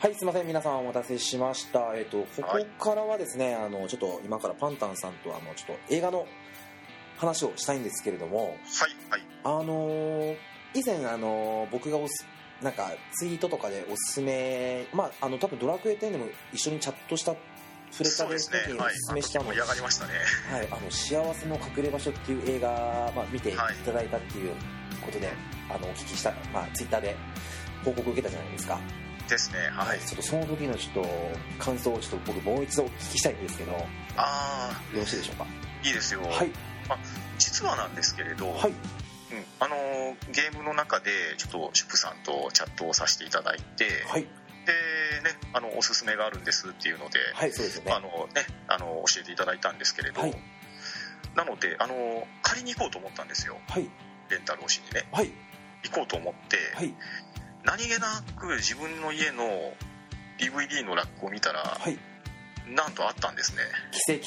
はい、すみません、皆さんお待たせしました。えっ、と、こはい。こからはですね、あの、ちょっと今からパンタンさんと、あの、ちょっと映画の話をしたいんですけれども、はいはい。あのー以前、あのー僕がおす、なんか、ツイートとかでおすすめ、まあ、あの、多分ドラクエ10でも一緒にチャットした、触れた時におはい。すすめしたの、盛り上がりましたね。はい、あの幸せの隠れ場所っていう映画、まあ、見てい。ただいたっていうことで、あのお聞きした、まあ、ツイッターで報告を受けたじゃないですか、ですねはい。ちょっとその時のちょっと感想をちょっと僕もう一度お聞きしたいんですけどよあろしいでしょうか？あいいですよ、はい。実はなんですけれど、はい。うん、あのーゲームの中でちょっとシュプさんとチャットをさせていただいて、はい。でねあのおすすめがあるんですっていうので、はいそうですよね。あのねあの教えていただいたんですけれど、はい。なのであの借りに行こうと思ったんですよ。はい。レンタルをしにね。はい。行こうと思って、はい何気なく自分の家の DVD のラックを見たら、はい。なんとあったんですね。奇跡。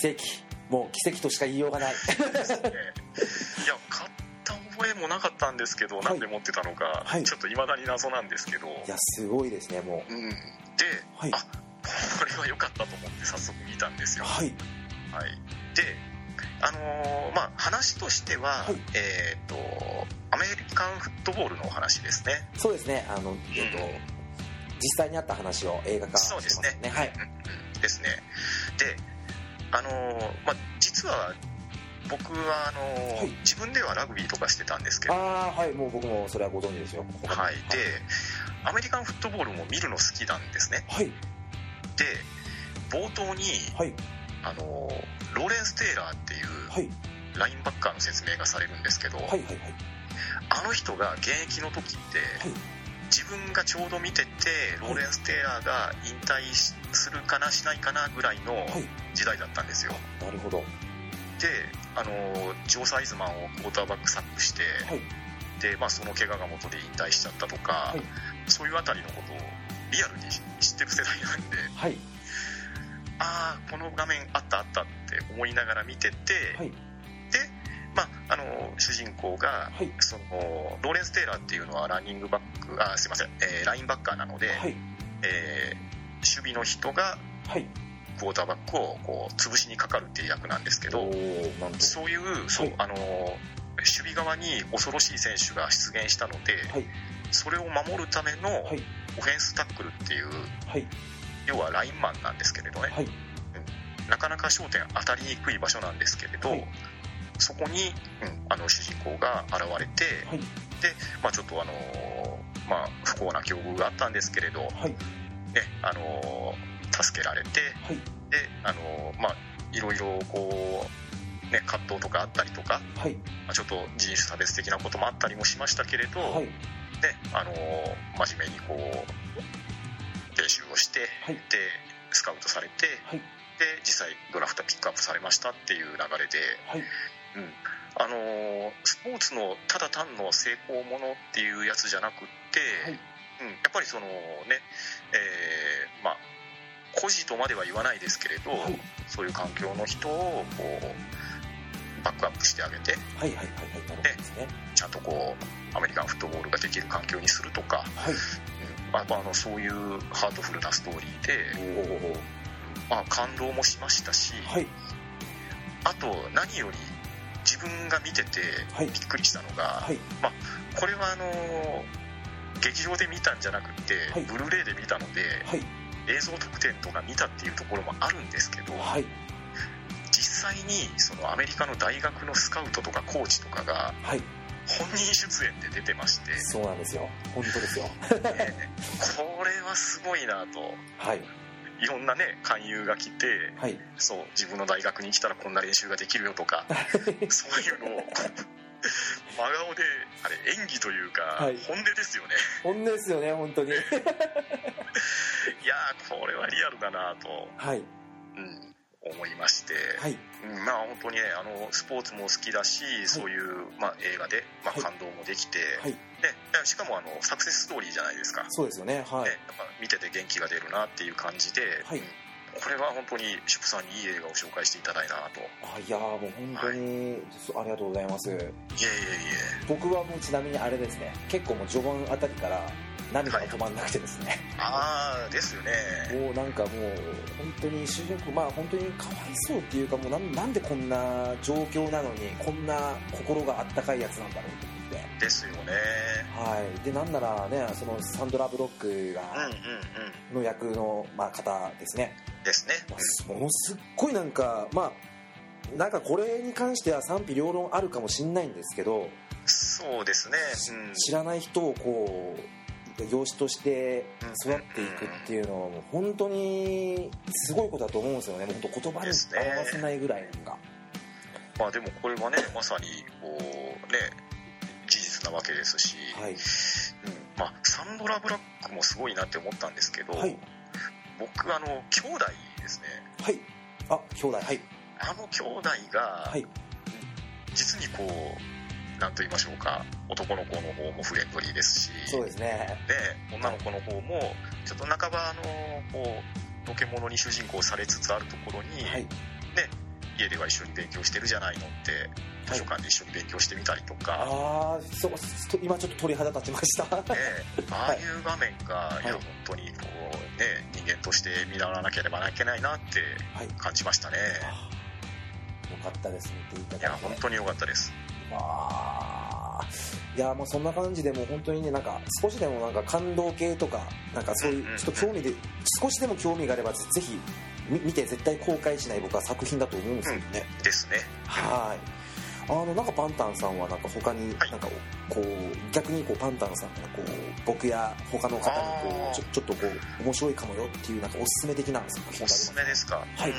奇跡。もう奇跡としか言いようがない。ね。いや買った覚えもなかったんですけど、い。なんで持ってたのか、はい。ちょっと未だに謎なんですけど、いやすごいですねもう。ん、で、はい。あこれは良かったと思って早速見たんですよ、うはい。はい、であのーまあ話としては、はい。えっ、とアメリカンフットボールのお話ですね。そうですね。あのえっと実際にあった話を映画化してそうますですね。はい。うんうん。ですね。であのーまあ実は僕はあのーはい。自分ではラグビーとかしてたんですけど。ああはい。もう僕もそれはご存知ですよはい、でアメリカンフットボールも見るの好きなんですね。はい。で冒頭にはいあのローレンス・テイラーっていうはい。ラインバッカーの説明がされるんですけど、はいはいはい。あの人が現役の時って、はい。自分がちょうど見ててローレンス・テイラーが引退しするかなしないかなぐらいのはい。時代だったんですよ。なるほど。はであのジョー・サイズマンをクォーターバックサックして、い。で、まあ、その怪我が元で引退しちゃったとか、はい。そういうあたりのことをリアルに知ってる世代なんではいああこの画面あったあったって思いながら見てて、はい。で、まあ、あの主人公がはい。そのローレンス・テイラーっていうのはランニングバックあすいません、えーラインバッカーなので、はい。えー守備の人がはい。クォーターバックをこう潰しにかかるっていう役なんですけどそういうそう、はいあの守備側に恐ろしい選手が出現したので、はい。それを守るためのはい。オフェンスタックルっていうはい要はラインマンなんですけれどね、はい。なかなか焦点当たりにくい場所なんですけれど、はい。そこに、うんあの主人公が現れて、はい。で、まあ、ちょっとあのーまあ、不幸な境遇があったんですけれど、ねはい。あのー助けられてはい。で、あのーまあ、いろいろこう、ね、葛藤とかあったりとか、はい。まあ、ちょっと人種差別的なこともあったりもしましたけれど、はい。であのー真面目にこう練習をして、はい。でスカウトされて、はい。で実際ドラフトピックアップされましたっていう流れで、はい。うん。あのースポーツのただ単の成功ものっていうやつじゃなくって、はい。うん、やっぱりそのね、えーまあ孤児とまでは言わないですけれど、はい。そういう環境の人をこうバックアップしてあげてはいはいはいはい。なるほどですねちゃんとこうアメリカンフットボールができる環境にするとか、はい。うんああのそういうハートフルなストーリーで、まあ、感動もしましたし、はい。あと何より自分が見ててはい。びっくりしたのが、はい。これはあの劇場で見たんじゃなくて、はい。ブルーレイで見たのではい。映像特典とか見たっていうところもあるんですけどはい。実際にそのアメリカの大学のスカウトとかコーチとかがはい本人出演で出てまして、そうなんですよ。本当ですよ。えーこれはすごいなと。はい。いろんなね勧誘が来てはい。そう自分の大学に来たらこんな練習ができるよとかそういうのを 真顔であれ演技というか、はい。本音ですよね。本音ですよね本当に。いやーこれはリアルだなと、はい。うん、思いまして、はい。うんまあ本当にねあのスポーツも好きだし、そういう、まあ、映画で、まあ、はい。感動もできて、はい。ね、しかもあのサクセスストーリーじゃないですか、そうですよね。はい。ね、見てて元気が出るなっていう感じで、はい。うんこれは本当にシュプさんにいい映画を紹介していただいたなと。いあいやーもう本当に、そありがとうございます。えいえい僕はもうちなみにあれですね。結構もう序盤あたりから涙が止まんなくてですね、ああですよね。もうなんかもう本当に主人公まあ本当にかわいそうっていうかもうなんなんでこんな状況なのにこんな心があったかいやつなんだろうと思ってですよね。はい。でなんならねそのサンドラ・ブロックがうんの役の、まあ、方ですね、ですね。まあものすっごいなんかまあなんかこれに関しては賛否両論あるかもしれないんですけど、そうですね。うん。知らない人をこう養子として育っていくっていうのはもう本当にすごいことだと思うんですよね。本当言葉に表せないぐらいなんかまあでもこれはねまさにこうね事実なわけですし、はい。うん。まあ、サンドラ・ブラックもすごいなって思ったんですけど、はい。僕あの兄弟ですね。はい。あ兄弟。はい。あの兄弟がはい。実にこう何と言いましょうか。男の子の方もフレンドリーですし。そうですね。で女の子の方もちょっと半ばあのこうのけ者に主人公されつつあるところに、はい。家では一緒に勉強してるじゃないのって図書館で一緒に勉強してみたりとか、ああそう今ちょっと鳥肌立ちました。ね、ああいう場面が、い、やはい本当にこう、ね、人間として見習わなければいけないなってはい。感じましたね。あーよかったです。見ていたいや本当に良かったですあーいやもうそんな感じでもう本当にねなんか少しでもなんか感動系とかなんかそういうんうんうん。うちょっと興味で少しでも興味があればぜぜひみ見て絶対後悔しない僕は作品だと思うんですけどね、ですね。はい。あのなんかパンタンさんはなんか他にはい。なんかこう逆にこうパンタンさんがこう僕や他の方にこうちょちょっとこう面白いかもよっていうなんかおすすめ的な作品がありおますすめですか、はい。うん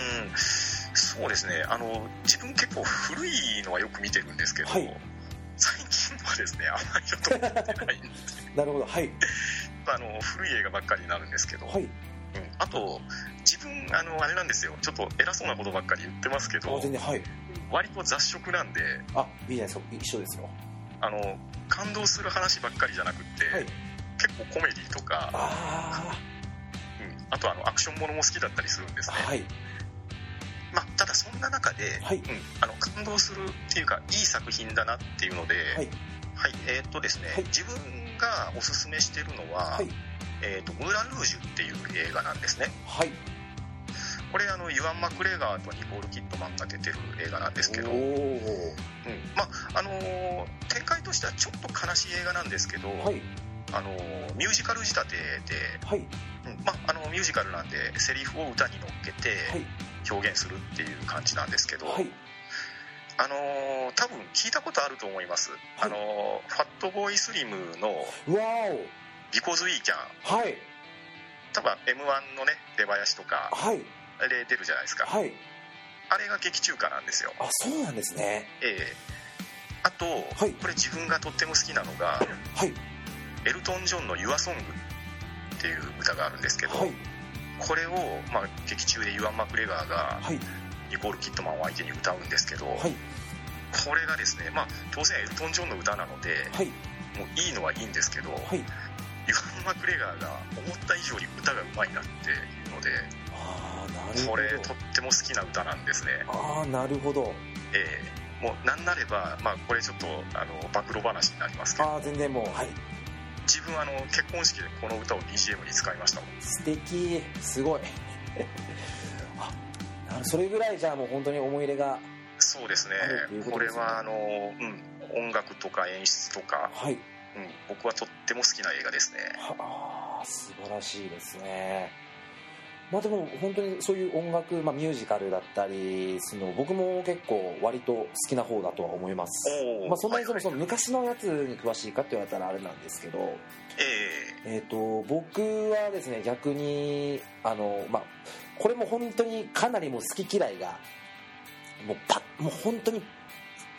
そうですね。あの自分結構古いのはよく見てるんですけど、はい。最近はですねあまりちょっと見てないんで。なるほど。はい。あの古い映画ばっかりになるんですけど、はい。うん、あと自分あのあれなんですよ。ちょっと偉そうなことばっかり言ってますけあどはい。割と雑食なんであいいじゃないですか。一緒ですよ。あの感動する話ばっかりじゃなくって、はい。結構コメディとかあうん、あとあのアクションものも好きだったりするんですね、あはいまあ、ただそんな中で、はい。うん、あの感動するっていうかいい作品だなっていうので、はい。はいえーっとですね、はい。自分がおすすめしてるのは、はい。えーっとムーラン・ルージュっていう映画なんですね。はい。これあのユアン・マクレガーとニコール・キッドマンが出てる映画なんですけど、おうん。おまああのー展開としてはちょっと悲しい映画なんですけど、はい。あのーミュージカル仕立てで、はい。うん。まあ、あのミュージカルなんでセリフを歌に乗っけてはい表現するっていう感じなんですけど、はい。あのー多分聞いたことあると思います、はい。あのーファットボーイスリムのわ「Because We Can おはい」多分 m 1のね出囃子とかはい。あれ出るじゃないですか、はい。あれが劇中歌なんですよ。あそうなんですね。ええ。あと、はい。これ自分がとっても好きなのがはい。エルトン・ジョンの「YourSong」っていう歌があるんですけど、はいこれを、まあ、劇中でユアン・マクレガーがはい。ニコール・キッドマンを相手に歌うんですけど、はい。これがですね、まあ、当然エルトン・ジョンの歌なので、はい。もういいのはいいんですけど、はい。ユアン・マクレガーが思った以上に歌がうまいなっていうのでこれとどっても好きな歌なんですね。ああなるほど。ええ。もうなんなれば、まあ、これちょっとあの暴露話になりますけど。ああ全然もうはい自分あの結婚式でこの歌を BGM に使いましたもん。素敵。すごい。あそれぐらいじゃあもう本当に思い入れがそうですね。こことれはあの、うん、音楽とか演出とか、はい。うん、僕はとっても好きな映画ですね。はあ素晴らしいですねまあでも本当にそういう音楽、まあ、ミュージカルだったりその僕も結構割と好きな方だとは思います。まあ、そんなにそのその昔のやつに詳しいかって言われたらあれなんですけど、ええ。ー、と僕はですね逆にあの、まあ、これも本当にかなりもう好き嫌いがもうパッもう本当に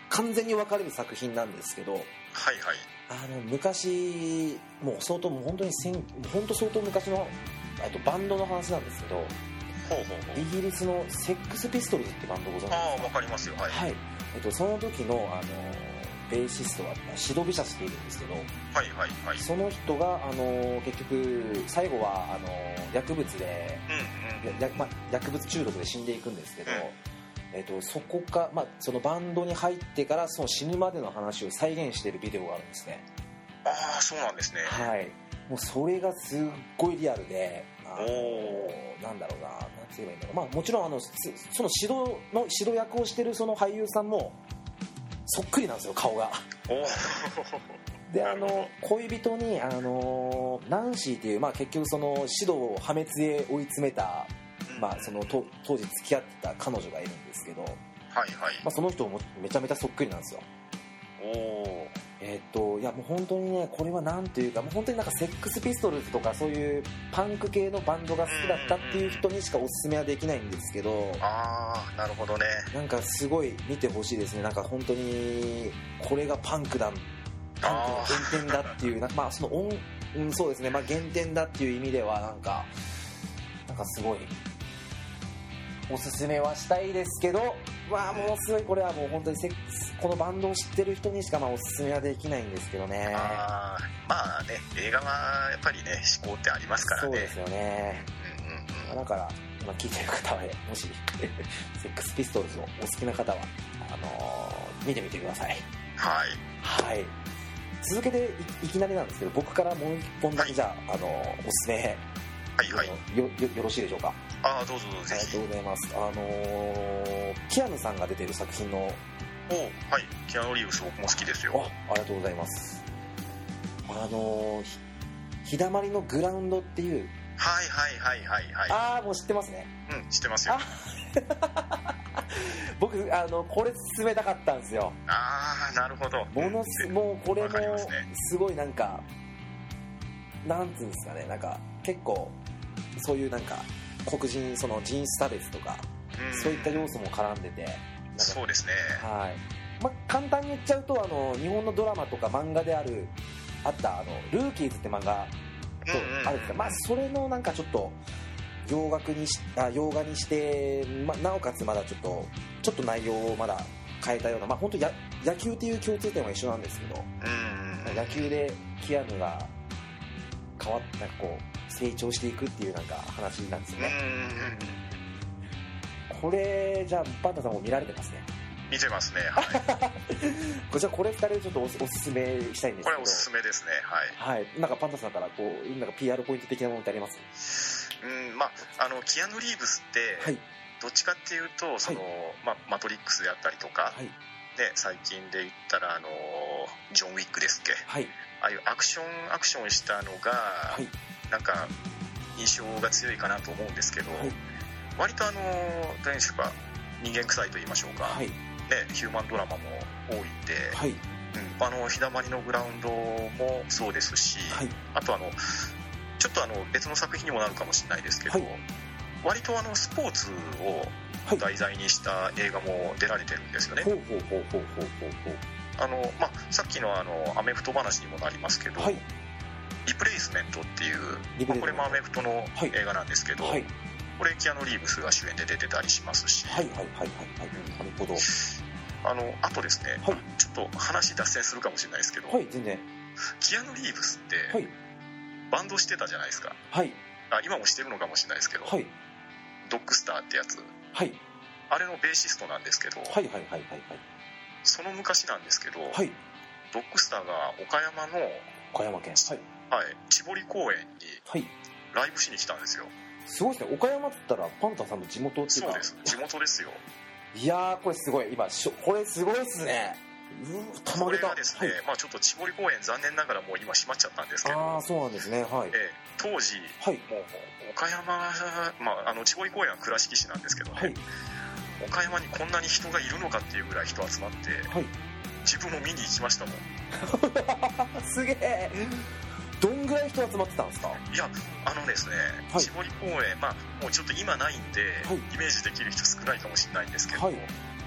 完全に分かれる作品なんですけどえはいはい。あの昔もう相当もう本当に本当相当昔のあとバンドの話なんですけどイギリスのセックスピストルズってバンドご存知ですか？ああわかりますよ。はい、はい、えっと、その時のあのベーシストはシド・ビシャスっているんですけどはいはいはい。その人があの結局最後はあの薬物でうんうん。ま、薬物中毒で死んでいくんですけど、うん。えっと、そこか、まあ、そのバンドに入ってからその死ぬまでの話を再現しているビデオがあるんですね。ああそうなんですね。はいもうそれがすっごいリアルであのおなんだろうななんて言えばいいんだろう、まあ、もちろんあのすその指導の指導役をしてるその俳優さんもそっくりなんですよ顔が。であの恋人にあのナンシーっていう、まあ、結局その指導を破滅へ追い詰めた、まあ、そのと当時付き合ってた彼女がいるんですけど、まはいはい。あ、その人もめちゃめちゃそっくりなんですよ。おおえーっといやもう本当にねこれはなんというかもう本当になんかセックスピストルズとかそういうパンク系のバンドが好きだったっていう人にしかおすすめはできないんですけどああなるほどね。なんかすごい見てほしいですね。なんか本当にこれがパンクだパンクの原点だっていうなまあその音、うん、そうですね。まあ原点だっていう意味ではなんかなんかすごいおすすめはしたいですけどわあもうすごいこれはもう本当にセックスこのバンドを知ってる人にしかまあおすすめはできないんですけどね。あーまあね映画はやっぱりね思考ってありますからね。そうですよね。うんうんうん。だから今聞いてる方はもし セックスピストルズをお好きな方はあのー見てみてください。はい。はい。続けていいきなりなんですけど僕からもう一本だけじゃあ、あのおすすめ、はいはい。よよよろしいでしょうか？ああどうぞどうぞありがとうございます。あのーキアヌさんが出てる作品のおはい。キアノ・リーブス僕も好きですあよ。ありがとうございます。あのーひ日だまりのグラウンドっていう。はいはいはいはいはい。ああもう知ってますね。うん知ってますよ。僕あのこれ進めたかったんですよ。ああなるほど。ものすうんもうこれもすごいなんかなんつうんですかね。なんか結構そういうなんか黒人その人種差別とかうん。そういった要素も絡んでてそうですね。はい。まあ、簡単に言っちゃうとあの日本のドラマとか漫画であるあったあの「ルーキーズ」って漫画とあるん。ですけど、まあ、それのなんかちょっと洋楽にしあ洋画にして、まあ、なおかつまだちょっとちょっと内容をまだ変えたような、まあ、本当や野球っていう共通点は一緒なんですけどうんうん野球でキアヌが変わっなんかこう成長していくっていうなんか話なんですよね、うんこれじゃあパンタさんも見られてますね。見てますねはい。じゃあこれ2人でちょっとおおすすめしたいんですけど。これおすすめですねはい。はい、なんかパンタさんからこうなんか PR ポイント的なものってあります？うんまああのキアヌ・リーブスって、はい。どっちかっていうとその、まあ、マトリックスであったりとか、はい。ね、最近で言ったらあのジョン・ウィックですっけ？はい。ああいうアクションアクションしたのが、はいなんか印象が強いかなと思うんですけど、はい。割とあの何でしょうか？人間臭いと言いましょうか、はい。ね、ヒューマンドラマも多いんで、はい。うん、あの日だまりのグラウンドもそうですし、はい。あとあのちょっとあの別の作品にもなるかもしれないですけど、はい。割とあのスポーツをはい。題材にした映画も出られてるんですよね、あの、まあ、さっきのあのアメフト話にもなりますけど、はいリプレイスメントっていうまあこれもアメフトのはい。映画なんですけど、はい。これキアヌ・リーブスが主演で出てたりしますし、はいはいはいはいはい。なるほど。あのあとですね、はい。ちょっと話脱線するかもしれないですけど、はい全然。キアヌ・リーブスって、はい。バンドしてたじゃないですか。はい。あ今もしてるのかもしれないですけど、はい。ドッグスターってやつ。はい。あれのベーシストなんですけど、はいはいはいはいその昔なんですけど、はいはい。ドッグスターが岡山の、岡山県。はいはい、千堀公園にはい。ライブしに来たんですよ。すごいですね。岡山っつったらパンタさんの地元っていうか。そうです。地元ですよ。いやーこれすごい。今これすごいっすね。たまこげた。れがですね、はい。まあちょっと千堀公園残念ながらもう今閉まっちゃったんですけど。ああそうなんですね。はい。ええ当時はい。もう岡山、まあ、あの千堀公園は倉敷市なんですけどね、はい。岡山にこんなに人がいるのかっていうぐらい人集まってはい。自分も見に行きましたもん。すげえどんぐらい人集まってたんですか？いやあのですね、はい。千堀公園まあもうちょっと今ないんで、はい。イメージできる人少ないかもしれないんですけど、はい。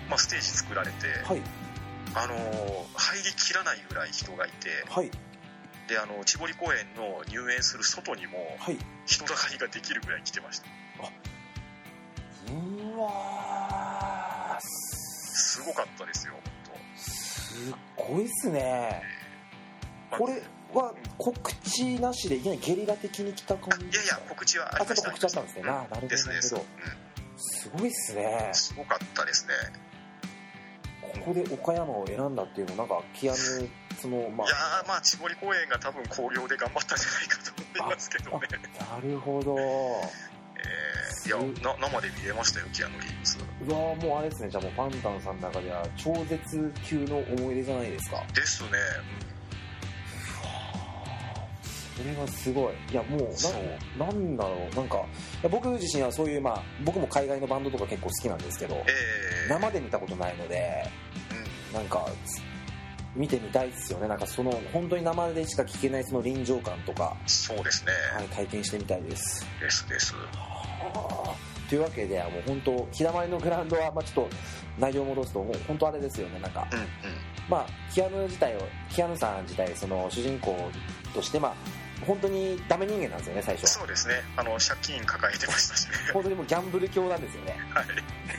まあ、ステージ作られて、はい。あのー入りきらないぐらい人がいてはい。であの千堀公園の入園する外にもはい。人だかりができるぐらい来てました。うわー。すごかったですよすごいっすね。本当これは告知なしでいきなりゲリラ的に来た感じ？あいやいや告知はああちょっとりました告知あったんですね、うん。ななるほどですです、なるう。んすごいっすね。すごかったですね。ここで岡山を選んだっていうのなんかキアヌそのまいやーまあ千堀公園が多分興行で頑張ったんじゃないかとりますけどね、なるほど。えーいやな生で見れましたよキアヌ・リーブス。うわーもうあれですね。じゃあもうパンタンさんの中では超絶級の思い出じゃないですか。ですねそれがすごい。いやもうななんだろう。なんか僕自身はそういうまあ僕も海外のバンドとか結構好きなんですけどええ。生で見たことないのでうん。なんか見てみたいですよね。なんかその本当に生でしか聞けないその臨場感とか、そうですね、はい、体験してみたいです。ですです。というわけでもう本当日だまりのグラウンドは、まあ、ちょっと内容を戻すともう本当あれですよね。なんかうんうん。まあキアヌ自体をキアヌさん自体その主人公としてまあ本当にダメ人間なんですよね最初。はそうですね。あの借金抱えてましたしね。本当にもうギャンブル狂なんですよね、はい。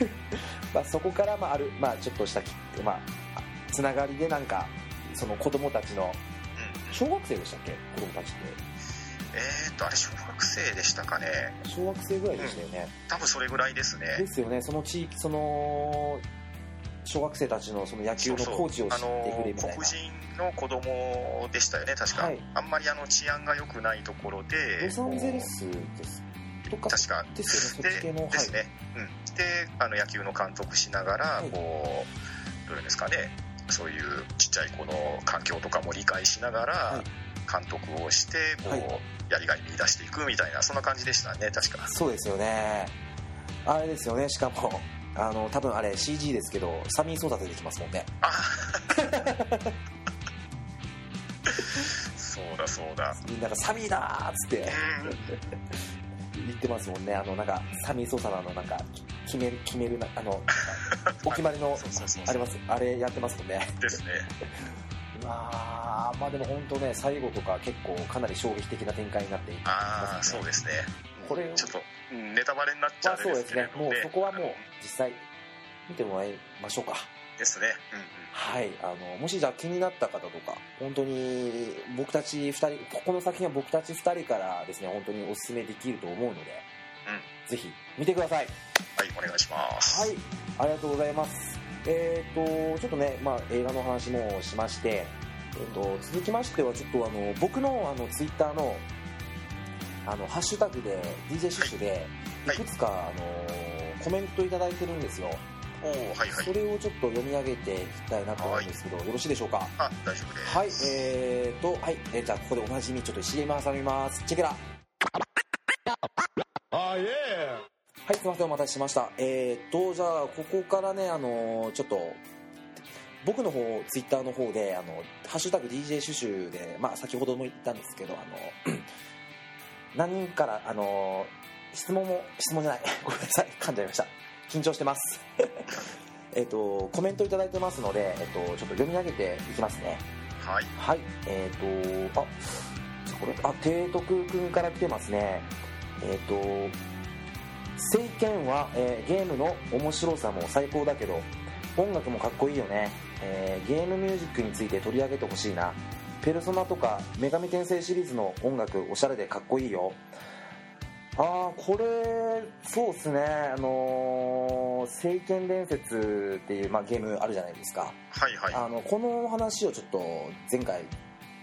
まあ、そこからまあある、まあ、ちょっとしたき、まあ、つながりでなんかその子供たちのうんうん。小学生でしたっけ？子供たちって。えー、っとあれ小学生でしたかね。小学生ぐらいでしたよね、多分それぐらいですね。ですよね。その地域その小学生たちのその野球のコーチを知ってくれみたいな。黒人の子供でしたよね確か、はい。あんまりあの治安が良くないところで。ロサンゼルスです。とか確か。ですよねそっち系の。はい。ですね、うん、であの野球の監督しながら、はい。こうどういうんですかね。そういうちっちゃい子の環境とかも理解しながらはい。監督をしてこう、はい。やりがい見出していくみたいなそんな感じでしたね確か。そうですよね。あれですよねしかもあの多分あれ CG ですけどサミー・ソータ出てきますもんね。あそうだそうだ。みんながサミーだーっつって。うん言ってますもんね。あのなんかサミー・ソータのあのなんか決める決めるなあの お決まりのあります？あれやってますもんね。ですね。うわーまあでも本当ね最後とか結構かなり衝撃的な展開になっていああそうですねこれをちょっとうんネタバレになっちゃまあうそうですね。もうそこはもう実際見てもらいましょうか。ですね。うんうん。はい。あのもしじゃあ気になった方とか本当に僕たち2人この作品は僕たち2人からですね本当におすすめできると思うので、ぜひ見てください。はいお願いします。はい。ありがとうございます。えっ、とちょっとね、まあ、映画の話もしまして、えー、と続きましてはちょっとあの僕のあのツイッターのあのハッシュタグで DJ シュッシュではい。いくつか、あのコメントいただいてるんですよ、おおはいはい。それをちょっと読み上げていきたいなと思うんですけど、よろしいでしょうか？あ大丈夫です。はいえーとはい、えーじゃあここでおなじみちょっと CM 挟みます。チェケラ。はい、すみません、お待たせしました。えーっと、じゃあ、ここからね、あのーちょっと、僕の方、ツイッターの方で、あの、ハッシュタグ DJ シュシュで、まあ、先ほども言ったんですけど、あの、何人から、あのー質問も、質問じゃない、ごめんなさい、噛んじゃいました。緊張してます。えーっと、コメントいただいてますので、えーっと、ちょっと読み上げていきますね。はいはい、えっ、ー、と、あ、これ、あ、提督くんから来てますね。えっ、ー、と、聖剣は、えーゲームの面白さも最高だけど、音楽もかっこいいよね。えーゲームミュージックについて取り上げてほしいな。ペルソナとか女神転生シリーズの音楽おしゃれでかっこいいよ。あーこれそうっすね。あのー聖剣伝説」っていう、まあ、ゲームあるじゃないですか、はいはい。あのこの話をちょっと前回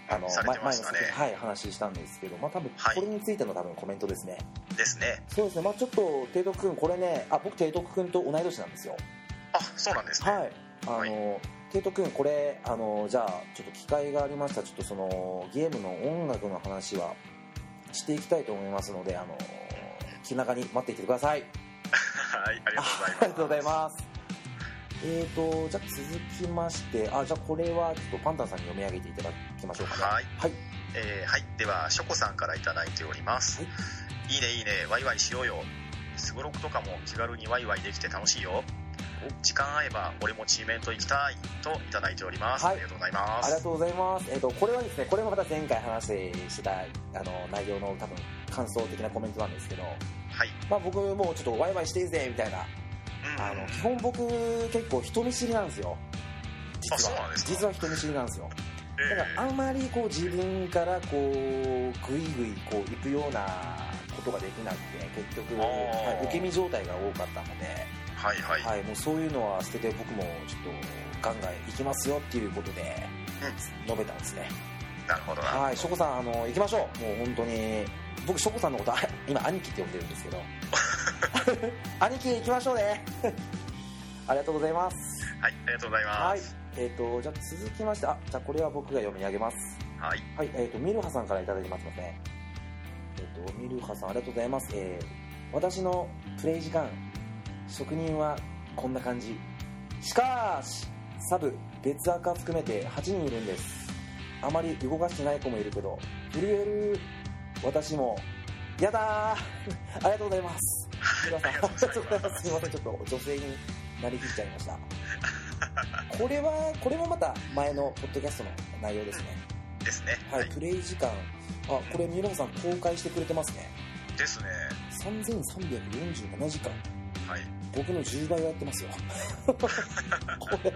あの、ね。前のはい話したんですけど、まあ、多分はい。これについての多分コメントですね、ですね。そうですね。まあちょっと提督君これねあ僕提督君と同い年なんですよ。あそうなんですね。はい。あの、はい提督君これあのじゃあちょっと機会がありましたらちょっとそのゲームの音楽の話はしていきたいと思いますのであの気長に待っていてください。はいありがとうございます。ありがとうございます。えーとじゃあ続きましてあじゃあこれはちょっとパンタンさんに読み上げていただきましょうかね。はい。はい。えーはい。ではショコさんから頂いております、はい。い、いねいいね。ワイワイしようよ。すごろくとかも気軽にワイワイできて楽しいよ時間合えば俺もチーメント行きたいといただいております、はい。ありがとうございます。ありがとうございます。えっ、と、これはですね、これもまた前回話してた、あの、内容の多分、感想的なコメントなんですけど、はい。まあ僕もちょっとワイワイしていいぜ、みたいな、うん。あの、基本僕結構人見知りなんですよ。実は。実は人見知りなんですよ。えだからあまりこう自分からこう、ぐいぐいこう行くようなことができなくて、結局、受け身状態が多かったので、ーはいはい、はい、もうそういうのは捨てて僕もちょっとガンガン行きますよっていうことで、述べたんですね。なるほどな。はいショコさんあの行きましょう。もう本当に僕ショコさんのことあ 今兄貴って呼んでるんですけど。兄貴行きましょうね。ありがとうございます。はいありがとうございはいますえっ、とじゃあ続きましてあじゃあこれは僕が読み上げます。はい。はい、えっ、と、ミルハさんからいただいてますね。えっ、と、ミルハさん、ありがとうございます。えー私のプレイ時間、職人はこんな感じ。しかし、サブ、別赤含めて8人いるんです。あまり動かしてない子もいるけど、震える私も、やだー ありがとうございます。ミルハさん、ありがとうございます。すみません、ちょっと女性になりきっちゃいました。これは、これもまた前のポッドキャストの内容ですね。ですねはい、プレイ時間、あ、これ、三浦さん公開してくれてますね。ですね3347時間。はい僕の10倍はやってますよ。これ、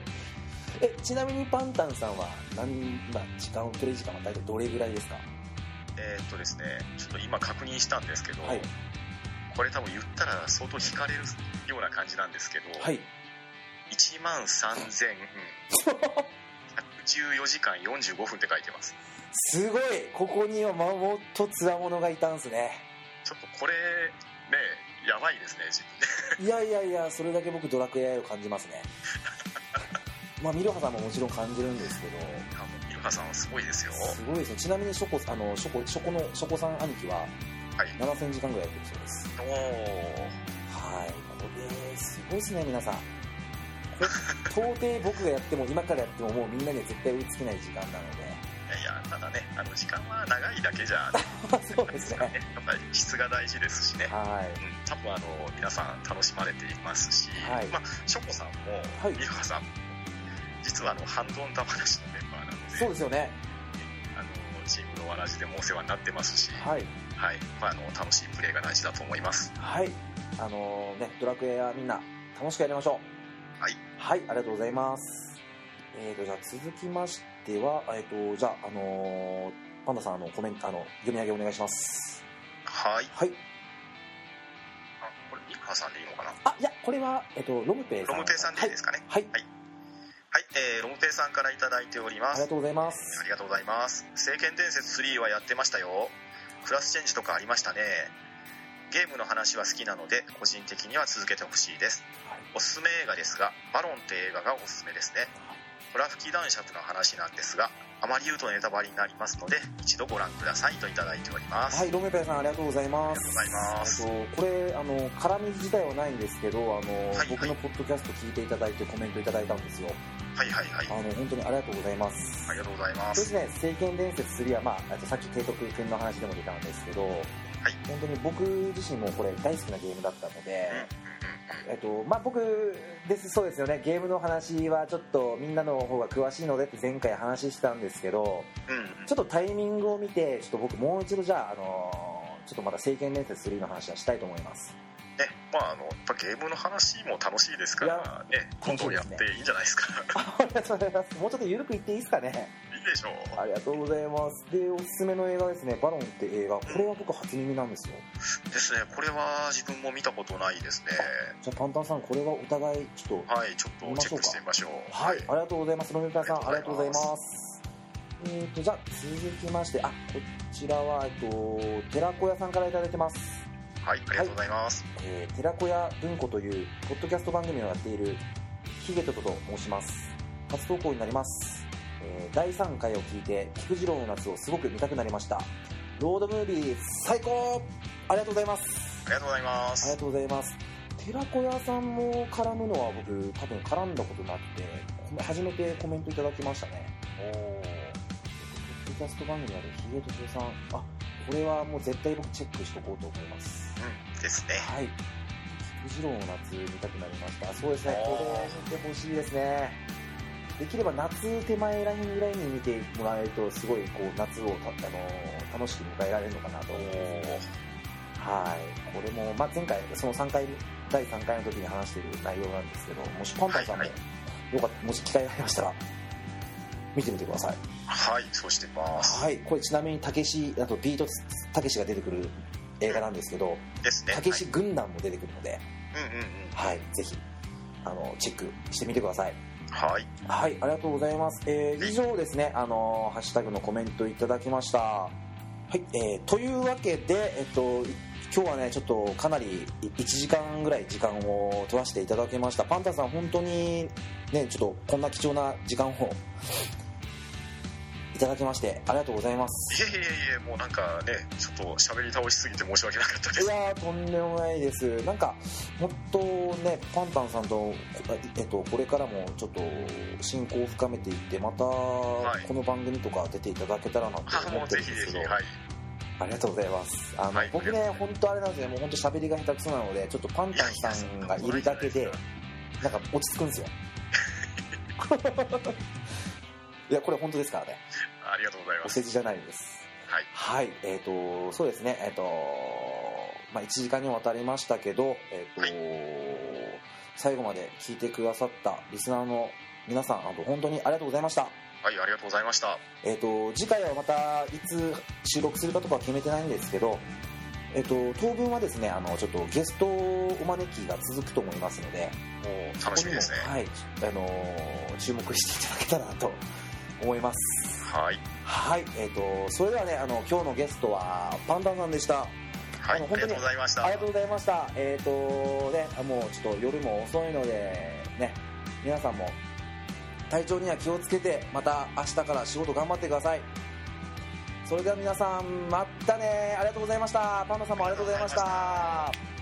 え、ちなみにパンタンさんは何、まあ、時間、プレイ時間は大体どれぐらいですか？えーっとですねちょっと今確認したんですけど、はい。これ多分言ったら相当惹かれるような感じなんですけど、はい。1万3114時間45分って書いてますすごいここにはまもっとつわものがいたんすね。ちょっとこれねやばいですね自分でいやいやいや、それだけ僕ドラクエ愛を感じますね。まあ、ミルハさんももちろん感じるんですけど、あのイルハさんはすごいですよすごいですね。ちなみにショコ、あの、ショコ、ショコの、ショコさん兄貴は、はい7000時間ぐらいやってるそうです。おおはい。これ、すごいですね、皆さん。到底僕がやっても、今からやっても、もうみんなには絶対追いつけない時間なので。ただねあの時間は長いだけじゃ そうですね。やっぱり質が大事ですしね、はうん、多分あの皆さん楽しまれていますし、はいまあ、ショコさんも、はいミルハさんも実はあのハンドオンダ話のメンバーなのい。でそうですよね。あのチームのわらじでもお世話になってますし、はい。はいまあ、あの楽しいプレーが大事だと思いますはい。あのね、ドラクエはみんな楽しくやりましょう。はい。はい、ありがとうございます。えーと、じゃあ続きましては、えーと、じゃあ、あのーパンダさん、あの、コメント、あの、読み上げお願いします。はいはい。あこれミルハさんでいいのかな？あ、いや、これは、えっ、と、ロムペイさん。ロムペイさんでいいですかね？はい。はい。はい、えー、ロムペイさんからいただいておりますありがとうございますあ。りがとうございます聖剣伝説3はやってましたよクラスチェンジとかありましたねゲームの話は好きなので個人的には続けてほしいですはいおすすめ映画ですがバロンって映画がおすすめですねホラ吹き男爵の話なんですがあまり言うとネタバレになりますので一度ご覧くださいといただいております、はい、ロメペイさんありがとうございます。ありがとうございますえっとこれあの絡み自体はないんですけど、あの、はい僕のポッドキャスト聞いていただいてコメントいただいたんですよ。はいはいはいあの本当にありがとうございます。ありがとうございまそうですすね、聖剣伝説3は、まあ、あとさっき提督君の話でも出たんですけど、本当に僕自身もこれ大好きなゲームだったので、えっと、まあ僕です、そうですよね、ゲームの話はちょっとみんなの方が詳しいのでって前回話してたんですけど、うんちょっとタイミングを見て、ちょっと僕もう一度じゃあ、あのちょっとまた聖剣伝説3の話はしたいと思います。ねまああのやっぱゲームの話も楽しいですからね今度やっていいんじゃないですかありがとうございます。もうちょっと緩く言っていいですかね。いいでしょうありがとうございます。で、おすすめの映画ですね、バロンって映画。これは僕初耳なんですよ。ですねこれは自分も見たことないですねじゃあパンタンさん、これはお互いちょっとはいちょっとチェックしてみましょうはい、ありがとうございます。ロミカさん、あありがとうございます。えーと、じゃあ、続きまして、あ、こちらは、えっと、寺子屋さんからいただいてます。はいありがとうございますえー、寺子屋文庫という、ポッドキャスト番組をやっている、ヒゲトトと申します。初投稿になります。えー第3回を聞いて、菊次郎の夏をすごく見たくなりました。ロードムービー、最高ありがとうございます。ありがとうございまありすがとうございます。寺子屋さんも絡むのは僕、多分絡んだことなくて、こ初めてコメントいただきましたね。おーポッドキャスト番組あるヒゲとジさん、あ、これはもう絶対僕チェックしとこうと思います。うんですねはい。菊次郎の夏見たくなりました。そうですね、これ見てほしいですね。できれば夏手前ラインぐらいに見てもらえると、すごいこう夏をた、あのー楽しく迎えられるのかなと思います。はい。これも、まあ、前回、その3回、第3回の時に話している内容なんですけど、もしパンタンさんも、はいよかった、もし機会がありましたら、見てみてください。はいそうしてますはい。これちなみに、たけし、あとビートたけしが出てくる映画なんですけど、ですねたけし軍団も出てくるので、はいうんうんうんはい。ぜひ、あの、チェックしてみてください。はいはい、ありがとうございます。えー以上ですね、あのーハッシュタグのコメントいただきました。はい、えーというわけで、えっと、い今日はね、ちょっとかなり1時間ぐらい時間を取らせていただきました。パンタンさん、本当にね、ちょっとこんな貴重な時間をいただきまして、ありがとうございます。いえいえいえもうなんかねちょっと喋り倒しすぎて申し訳なかったです。いやーとんでもないです。なんかもっとねパンタンさんと、こえっと、これからもちょっと親交を深めていってまたはい。この番組とか出ていただけたらなと思ってるんですけど、はい。ありがとうございます。あの、はい。僕ね本当あれなんですよもう本当喋りが下手くそなのでちょっとパンタンさんがいるだけでなんか落ち着くんですよ いやこれ本当ですからね。ありがとうございます。お世辞じゃないです。はい。はい、えっ、と、そうですね、えっ、と、まあ、1時間にわたりましたけど、えっ、と、はい。最後まで聞いてくださったリスナーの皆さん、あの本当にありがとうございました。はいありがとうございました。えっ、と、次回はまたいつ収録するかとかは決めてないんですけど、えっ、と、当分はですね、あの、ちょっとゲストお招きが続くと思いますので、もう楽しみですね。はい、あの、注目していただけたらなと思います。はいはい、えっ、と、それではね、あの、今日のゲストはパンダンさんでした。はいあの本当にありがとうございましたありがとうございました。えっ、とね、もうちょっと夜も遅いので、ね、皆さんも体調には気をつけて、また明日から仕事頑張ってください。それでは皆さん、またね。ありがとうございました。パンダさんもありがとうございました。